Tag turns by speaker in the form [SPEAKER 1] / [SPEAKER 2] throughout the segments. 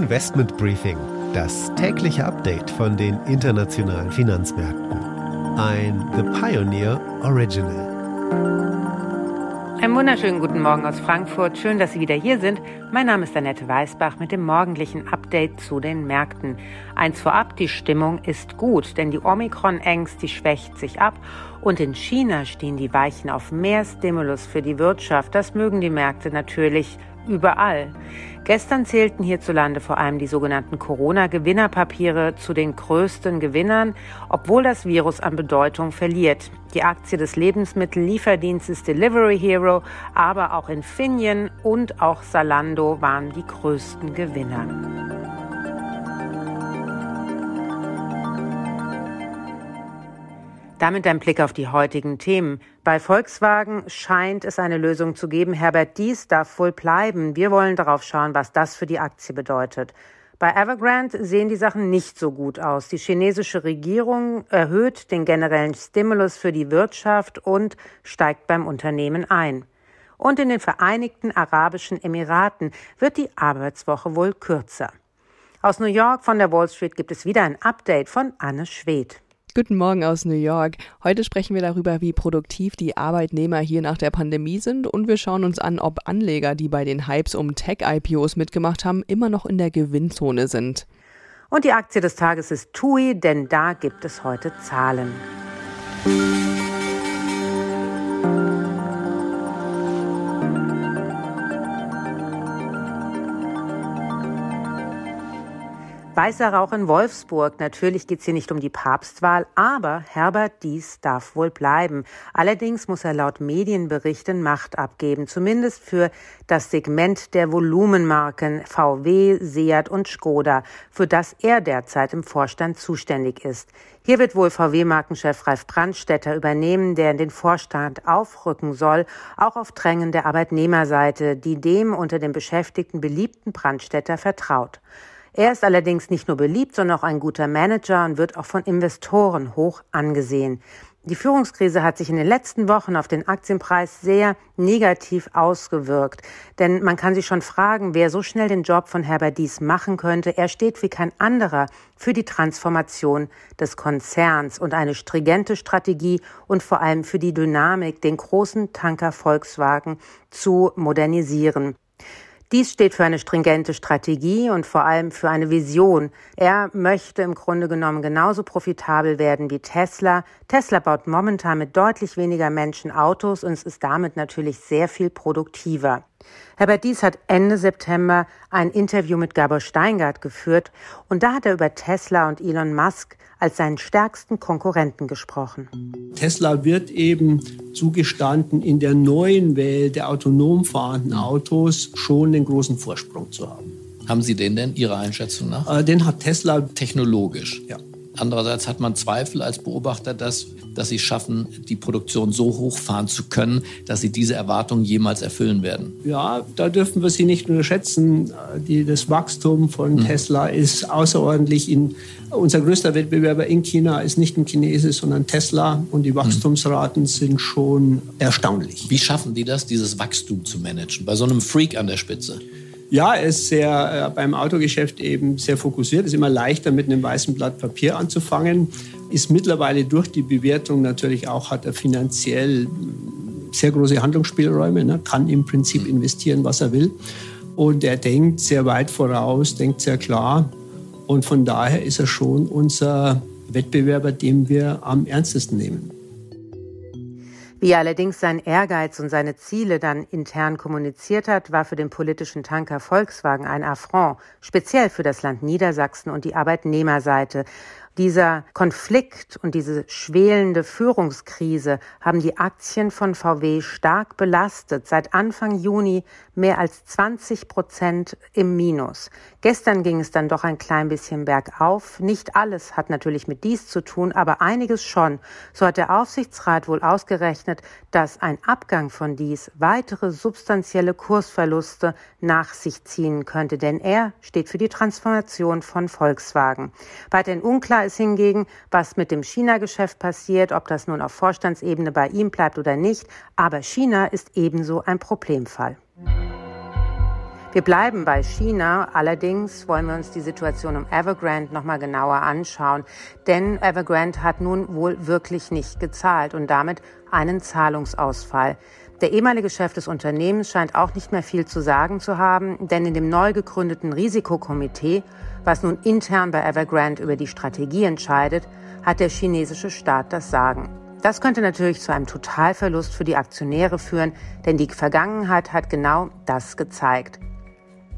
[SPEAKER 1] Investment Briefing, das tägliche Update von den internationalen Finanzmärkten. Ein The Pioneer Original.
[SPEAKER 2] Einen wunderschönen guten Morgen aus Frankfurt. Schön, dass Sie wieder hier sind. Mein Name ist Annette Weißbach mit dem morgendlichen Update zu den Märkten. Eins vorab, die Stimmung ist gut, denn die Omikron-Ängst, die schwächt sich ab und in China stehen die Weichen auf mehr Stimulus für die Wirtschaft. Das mögen die Märkte natürlich überall. Gestern zählten hierzulande vor allem die sogenannten Corona-Gewinnerpapiere zu den größten Gewinnern, obwohl das Virus an Bedeutung verliert. Die Aktie des Lebensmittellieferdienstes Delivery Hero, aber auch Infineon und auch Salando waren die größten Gewinner. Damit ein Blick auf die heutigen Themen. Bei Volkswagen scheint es eine Lösung zu geben. Herbert Dies darf wohl bleiben. Wir wollen darauf schauen, was das für die Aktie bedeutet. Bei Evergrande sehen die Sachen nicht so gut aus. Die chinesische Regierung erhöht den generellen Stimulus für die Wirtschaft und steigt beim Unternehmen ein. Und in den Vereinigten Arabischen Emiraten wird die Arbeitswoche wohl kürzer. Aus New York von der Wall Street gibt es wieder ein Update von Anne Schwedt.
[SPEAKER 3] Guten Morgen aus New York. Heute sprechen wir darüber, wie produktiv die Arbeitnehmer hier nach der Pandemie sind und wir schauen uns an, ob Anleger, die bei den Hypes um Tech-IPOs mitgemacht haben, immer noch in der Gewinnzone sind.
[SPEAKER 2] Und die Aktie des Tages ist TUI, denn da gibt es heute Zahlen. Weißer Rauch in Wolfsburg. Natürlich geht es hier nicht um die Papstwahl, aber Herbert Dies darf wohl bleiben. Allerdings muss er laut Medienberichten Macht abgeben, zumindest für das Segment der Volumenmarken VW, Seat und Skoda, für das er derzeit im Vorstand zuständig ist. Hier wird wohl VW-Markenchef Ralf Brandstätter übernehmen, der in den Vorstand aufrücken soll, auch auf Drängen der Arbeitnehmerseite, die dem unter den Beschäftigten beliebten Brandstätter vertraut. Er ist allerdings nicht nur beliebt, sondern auch ein guter Manager und wird auch von Investoren hoch angesehen. Die Führungskrise hat sich in den letzten Wochen auf den Aktienpreis sehr negativ ausgewirkt. Denn man kann sich schon fragen, wer so schnell den Job von Herbert Dies machen könnte. Er steht wie kein anderer für die Transformation des Konzerns und eine stringente Strategie und vor allem für die Dynamik, den großen Tanker Volkswagen zu modernisieren. Dies steht für eine stringente Strategie und vor allem für eine Vision. Er möchte im Grunde genommen genauso profitabel werden wie Tesla. Tesla baut momentan mit deutlich weniger Menschen Autos und es ist damit natürlich sehr viel produktiver. Herbert Dies hat Ende September ein Interview mit Gabor Steingart geführt und da hat er über Tesla und Elon Musk als seinen stärksten Konkurrenten gesprochen.
[SPEAKER 4] Tesla wird eben zugestanden, in der neuen Welt der autonom fahrenden Autos schon den großen Vorsprung zu haben.
[SPEAKER 5] Haben Sie den denn Ihrer Einschätzung nach?
[SPEAKER 4] Äh, den hat Tesla
[SPEAKER 5] technologisch.
[SPEAKER 4] Ja.
[SPEAKER 5] Andererseits hat man Zweifel als Beobachter, dass, dass sie schaffen, die Produktion so hochfahren zu können, dass sie diese Erwartungen jemals erfüllen werden.
[SPEAKER 4] Ja, da dürfen wir sie nicht unterschätzen. Die, das Wachstum von mhm. Tesla ist außerordentlich. In, unser größter Wettbewerber in China ist nicht ein Chinesisch, sondern Tesla. Und die Wachstumsraten mhm. sind schon erstaunlich.
[SPEAKER 5] Wie schaffen die das, dieses Wachstum zu managen? Bei so einem Freak an der Spitze?
[SPEAKER 4] Ja, er ist sehr äh, beim Autogeschäft eben sehr fokussiert. Es ist immer leichter, mit einem weißen Blatt Papier anzufangen. Ist mittlerweile durch die Bewertung natürlich auch, hat er finanziell sehr große Handlungsspielräume, ne? kann im Prinzip mhm. investieren, was er will. Und er denkt sehr weit voraus, denkt sehr klar. Und von daher ist er schon unser Wettbewerber, den wir am ernstesten nehmen.
[SPEAKER 2] Wie er allerdings sein Ehrgeiz und seine Ziele dann intern kommuniziert hat, war für den politischen Tanker Volkswagen ein Affront, speziell für das Land Niedersachsen und die Arbeitnehmerseite. Dieser Konflikt und diese schwelende Führungskrise haben die Aktien von VW stark belastet. Seit Anfang Juni mehr als 20 Prozent im Minus. Gestern ging es dann doch ein klein bisschen bergauf. Nicht alles hat natürlich mit dies zu tun, aber einiges schon. So hat der Aufsichtsrat wohl ausgerechnet, dass ein Abgang von dies weitere substanzielle Kursverluste nach sich ziehen könnte, denn er steht für die Transformation von Volkswagen. Weiterhin unklar ist hingegen, was mit dem China-Geschäft passiert, ob das nun auf Vorstandsebene bei ihm bleibt oder nicht. Aber China ist ebenso ein Problemfall. Wir bleiben bei China. Allerdings wollen wir uns die Situation um Evergrande noch mal genauer anschauen. Denn Evergrande hat nun wohl wirklich nicht gezahlt und damit einen Zahlungsausfall. Der ehemalige Chef des Unternehmens scheint auch nicht mehr viel zu sagen zu haben, denn in dem neu gegründeten Risikokomitee, was nun intern bei Evergrande über die Strategie entscheidet, hat der chinesische Staat das Sagen. Das könnte natürlich zu einem Totalverlust für die Aktionäre führen, denn die Vergangenheit hat genau das gezeigt.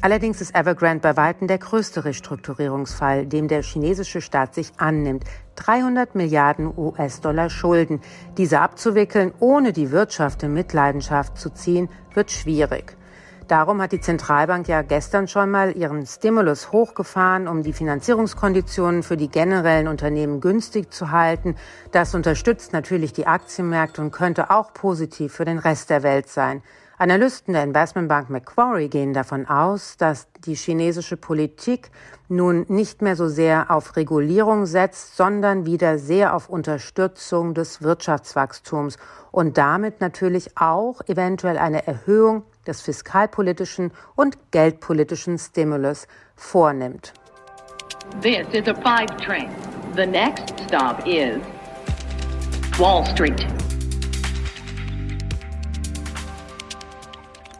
[SPEAKER 2] Allerdings ist Evergrande bei weitem der größte Restrukturierungsfall, dem der chinesische Staat sich annimmt. 300 Milliarden US-Dollar Schulden. Diese abzuwickeln, ohne die Wirtschaft in Mitleidenschaft zu ziehen, wird schwierig. Darum hat die Zentralbank ja gestern schon mal ihren Stimulus hochgefahren, um die Finanzierungskonditionen für die generellen Unternehmen günstig zu halten. Das unterstützt natürlich die Aktienmärkte und könnte auch positiv für den Rest der Welt sein. Analysten der Investmentbank Macquarie gehen davon aus, dass die chinesische Politik nun nicht mehr so sehr auf Regulierung setzt, sondern wieder sehr auf Unterstützung des Wirtschaftswachstums und damit natürlich auch eventuell eine Erhöhung des fiskalpolitischen und geldpolitischen Stimulus vornimmt. This is a five train. The next stop is Wall Street.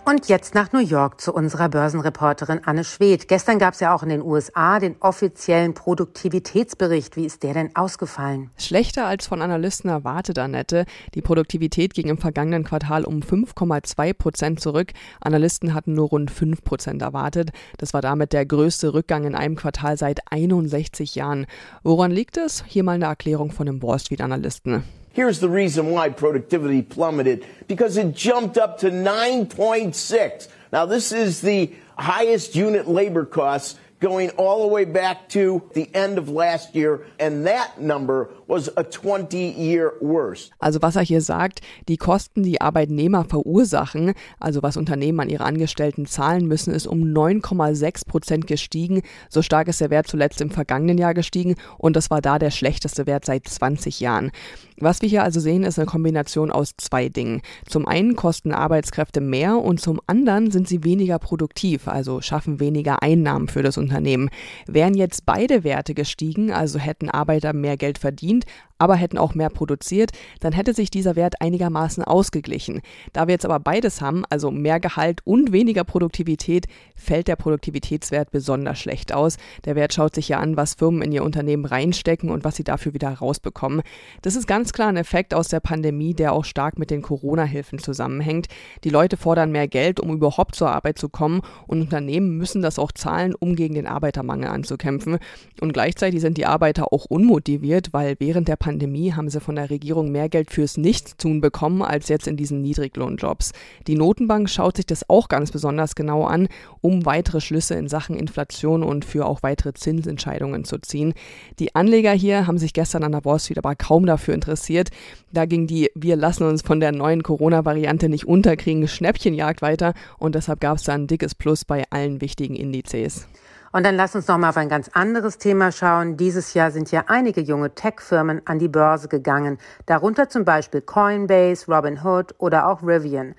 [SPEAKER 2] Und jetzt nach New York zu unserer Börsenreporterin Anne Schwedt. Gestern gab es ja auch in den USA den offiziellen Produktivitätsbericht. Wie ist der denn ausgefallen?
[SPEAKER 3] Schlechter als von Analysten erwartet, Annette. Die Produktivität ging im vergangenen Quartal um 5,2 Prozent zurück. Analysten hatten nur rund 5 Prozent erwartet. Das war damit der größte Rückgang in einem Quartal seit 61 Jahren. Woran liegt es? Hier mal eine Erklärung von dem Wall Street Analysten.
[SPEAKER 6] Here's the reason why productivity plummeted because it jumped up to 9.6. Now, this is the highest unit labor costs going all the way back to the end of last year, and that number was a 20-year worst.
[SPEAKER 3] Also was er hier sagt, die Kosten, die Arbeitnehmer verursachen, also was Unternehmen an ihre Angestellten zahlen müssen, ist um 9,6 Prozent gestiegen. So stark ist der Wert zuletzt im vergangenen Jahr gestiegen und das war da der schlechteste Wert seit 20 Jahren. Was wir hier also sehen, ist eine Kombination aus zwei Dingen. Zum einen kosten Arbeitskräfte mehr und zum anderen sind sie weniger produktiv, also schaffen weniger Einnahmen für das Unternehmen. Wären jetzt beide Werte gestiegen, also hätten Arbeiter mehr Geld verdient, And. Aber hätten auch mehr produziert, dann hätte sich dieser Wert einigermaßen ausgeglichen. Da wir jetzt aber beides haben, also mehr Gehalt und weniger Produktivität, fällt der Produktivitätswert besonders schlecht aus. Der Wert schaut sich ja an, was Firmen in ihr Unternehmen reinstecken und was sie dafür wieder rausbekommen. Das ist ganz klar ein Effekt aus der Pandemie, der auch stark mit den Corona-Hilfen zusammenhängt. Die Leute fordern mehr Geld, um überhaupt zur Arbeit zu kommen und Unternehmen müssen das auch zahlen, um gegen den Arbeitermangel anzukämpfen. Und gleichzeitig sind die Arbeiter auch unmotiviert, weil während der Pandemie Pandemie haben sie von der Regierung mehr Geld fürs Nichtstun bekommen als jetzt in diesen Niedriglohnjobs. Die Notenbank schaut sich das auch ganz besonders genau an, um weitere Schlüsse in Sachen Inflation und für auch weitere Zinsentscheidungen zu ziehen. Die Anleger hier haben sich gestern an der Wall Street aber kaum dafür interessiert. Da ging die Wir lassen uns von der neuen Corona-Variante nicht unterkriegen Schnäppchenjagd weiter und deshalb gab es da ein dickes Plus bei allen wichtigen Indizes.
[SPEAKER 2] Und dann lass uns noch mal auf ein ganz anderes Thema schauen. Dieses Jahr sind ja einige junge Tech-Firmen an die Börse gegangen, darunter zum Beispiel Coinbase, Robinhood oder auch Rivian.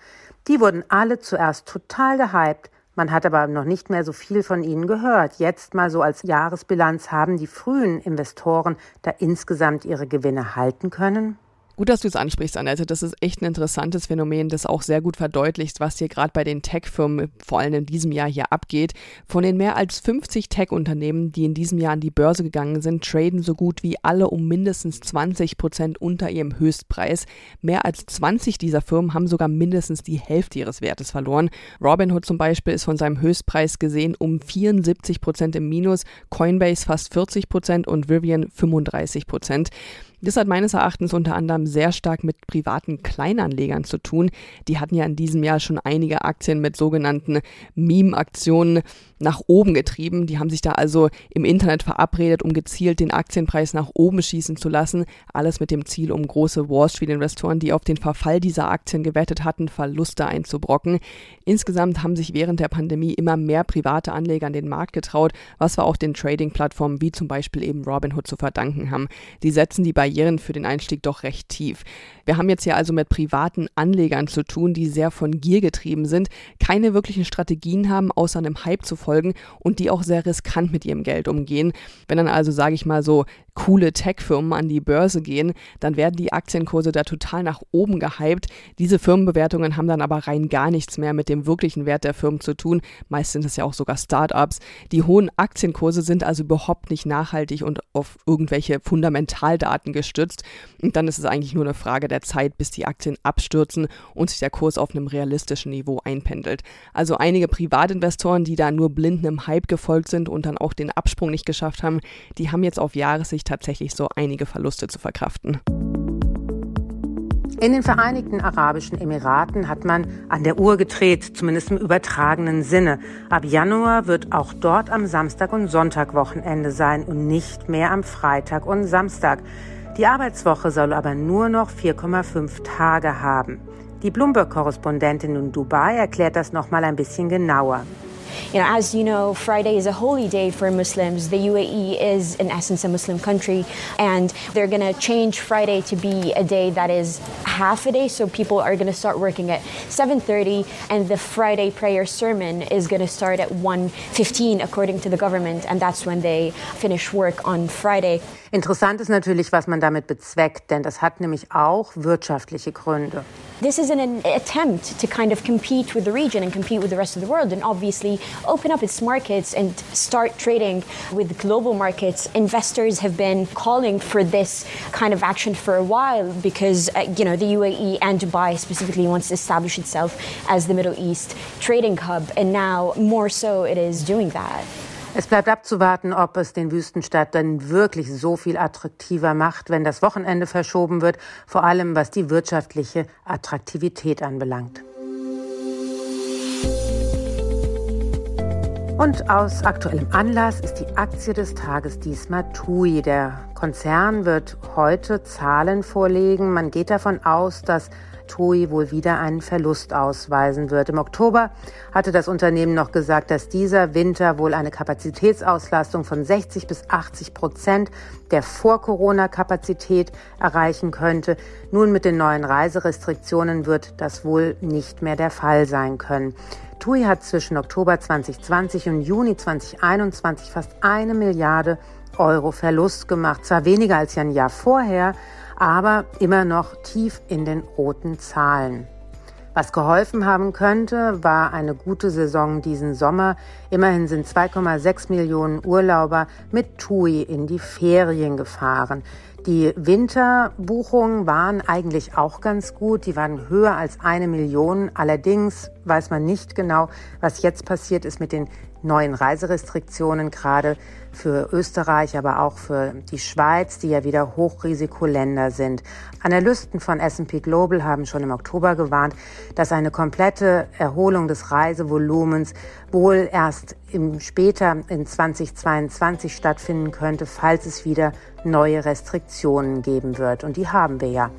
[SPEAKER 2] Die wurden alle zuerst total gehypt. Man hat aber noch nicht mehr so viel von ihnen gehört. Jetzt mal so als Jahresbilanz haben die frühen Investoren da insgesamt ihre Gewinne halten können?
[SPEAKER 3] Gut, dass du es ansprichst, Annette. Das ist echt ein interessantes Phänomen, das auch sehr gut verdeutlicht, was hier gerade bei den Tech-Firmen vor allem in diesem Jahr hier abgeht. Von den mehr als 50 Tech-Unternehmen, die in diesem Jahr an die Börse gegangen sind, traden so gut wie alle um mindestens 20 Prozent unter ihrem Höchstpreis. Mehr als 20 dieser Firmen haben sogar mindestens die Hälfte ihres Wertes verloren. Robinhood zum Beispiel ist von seinem Höchstpreis gesehen um 74 Prozent im Minus, Coinbase fast 40 Prozent und Vivian 35 Prozent. Das hat meines Erachtens unter anderem sehr stark mit privaten Kleinanlegern zu tun. Die hatten ja in diesem Jahr schon einige Aktien mit sogenannten Meme-Aktionen nach oben getrieben. Die haben sich da also im Internet verabredet, um gezielt den Aktienpreis nach oben schießen zu lassen. Alles mit dem Ziel, um große Wall Street-Investoren, die auf den Verfall dieser Aktien gewettet hatten, Verluste einzubrocken. Insgesamt haben sich während der Pandemie immer mehr private Anleger an den Markt getraut, was wir auch den Trading-Plattformen wie zum Beispiel eben Robinhood zu verdanken haben. Die setzen die bei Barrieren für den Einstieg doch recht tief. Wir haben jetzt hier also mit privaten Anlegern zu tun, die sehr von Gier getrieben sind, keine wirklichen Strategien haben, außer einem Hype zu folgen und die auch sehr riskant mit ihrem Geld umgehen. Wenn dann also, sage ich mal so, coole Tech-Firmen an die Börse gehen, dann werden die Aktienkurse da total nach oben gehypt. Diese Firmenbewertungen haben dann aber rein gar nichts mehr mit dem wirklichen Wert der Firmen zu tun. Meist sind es ja auch sogar Startups. Die hohen Aktienkurse sind also überhaupt nicht nachhaltig und auf irgendwelche Fundamentaldaten gestützt. Und dann ist es eigentlich nur eine Frage der Zeit, bis die Aktien abstürzen und sich der Kurs auf einem realistischen Niveau einpendelt. Also einige Privatinvestoren, die da nur blind einem Hype gefolgt sind und dann auch den Absprung nicht geschafft haben, die haben jetzt auf Jahressicht tatsächlich so einige Verluste zu verkraften.
[SPEAKER 2] In den Vereinigten Arabischen Emiraten hat man an der Uhr gedreht, zumindest im übertragenen Sinne. Ab Januar wird auch dort am Samstag und Sonntag Wochenende sein und nicht mehr am Freitag und Samstag. Die Arbeitswoche soll aber nur noch 4,5 Tage haben. Die Bloomberg-Korrespondentin in Dubai erklärt das noch mal ein bisschen genauer.
[SPEAKER 7] You know, as you know, Friday is a holy day for Muslims. The UAE is, in essence, a Muslim country, and they're going to change Friday to be a day that is half a day. So people are going to start working at 7:30, and the Friday prayer sermon is going to start at 1:15, according to the government, and that's when they finish work on Friday.
[SPEAKER 2] Interessant ist natürlich, was man damit bezweckt, denn das hat nämlich auch wirtschaftliche Gründe.
[SPEAKER 7] This is an, an attempt to kind of compete with the region and compete with the rest of the world, and obviously open up its markets and start trading with global markets. Investors have been calling for this kind of action for a while because uh, you know the UAE and Dubai specifically wants to establish itself as the Middle East trading hub, and now more so it is doing that.
[SPEAKER 2] Es bleibt abzuwarten, ob es den Wüstenstadt dann wirklich so viel attraktiver macht, wenn das Wochenende verschoben wird, vor allem was die wirtschaftliche Attraktivität anbelangt. Und aus aktuellem Anlass ist die Aktie des Tages diesmal TUI. Der Konzern wird heute Zahlen vorlegen. Man geht davon aus, dass TUI wohl wieder einen Verlust ausweisen wird. Im Oktober hatte das Unternehmen noch gesagt, dass dieser Winter wohl eine Kapazitätsauslastung von 60 bis 80 Prozent der Vor-Corona-Kapazität erreichen könnte. Nun mit den neuen Reiserestriktionen wird das wohl nicht mehr der Fall sein können. TUI hat zwischen Oktober 2020 und Juni 2021 fast eine Milliarde Euro Verlust gemacht. Zwar weniger als ein Jahr vorher, aber immer noch tief in den roten Zahlen. Was geholfen haben könnte, war eine gute Saison diesen Sommer. Immerhin sind 2,6 Millionen Urlauber mit TUI in die Ferien gefahren. Die Winterbuchungen waren eigentlich auch ganz gut. Die waren höher als eine Million. Allerdings weiß man nicht genau, was jetzt passiert ist mit den neuen Reiserestriktionen, gerade für Österreich, aber auch für die Schweiz, die ja wieder Hochrisikoländer sind. Analysten von S&P Global haben schon im Oktober gewarnt, dass eine komplette Erholung des Reisevolumens wohl erst im, später in 2022 stattfinden könnte, falls es wieder neue Restriktionen geben wird. Und die haben wir ja.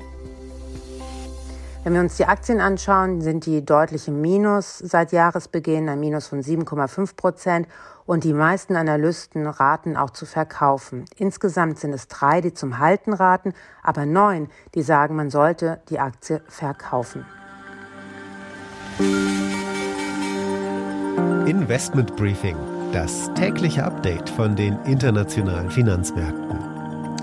[SPEAKER 2] Wenn wir uns die Aktien anschauen, sind die deutlich im Minus seit Jahresbeginn, ein Minus von 7,5 Prozent. Und die meisten Analysten raten auch zu verkaufen. Insgesamt sind es drei, die zum Halten raten, aber neun, die sagen, man sollte die Aktie verkaufen.
[SPEAKER 1] Investment Briefing, das tägliche Update von den internationalen Finanzmärkten.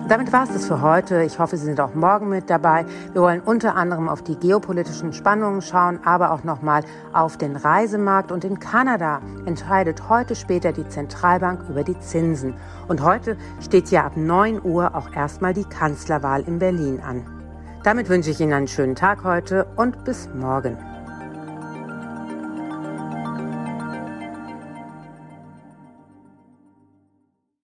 [SPEAKER 2] Damit war es das für heute. Ich hoffe, Sie sind auch morgen mit dabei. Wir wollen unter anderem auf die geopolitischen Spannungen schauen, aber auch nochmal auf den Reisemarkt. Und in Kanada entscheidet heute später die Zentralbank über die Zinsen. Und heute steht ja ab 9 Uhr auch erstmal die Kanzlerwahl in Berlin an. Damit wünsche ich Ihnen einen schönen Tag heute und bis morgen.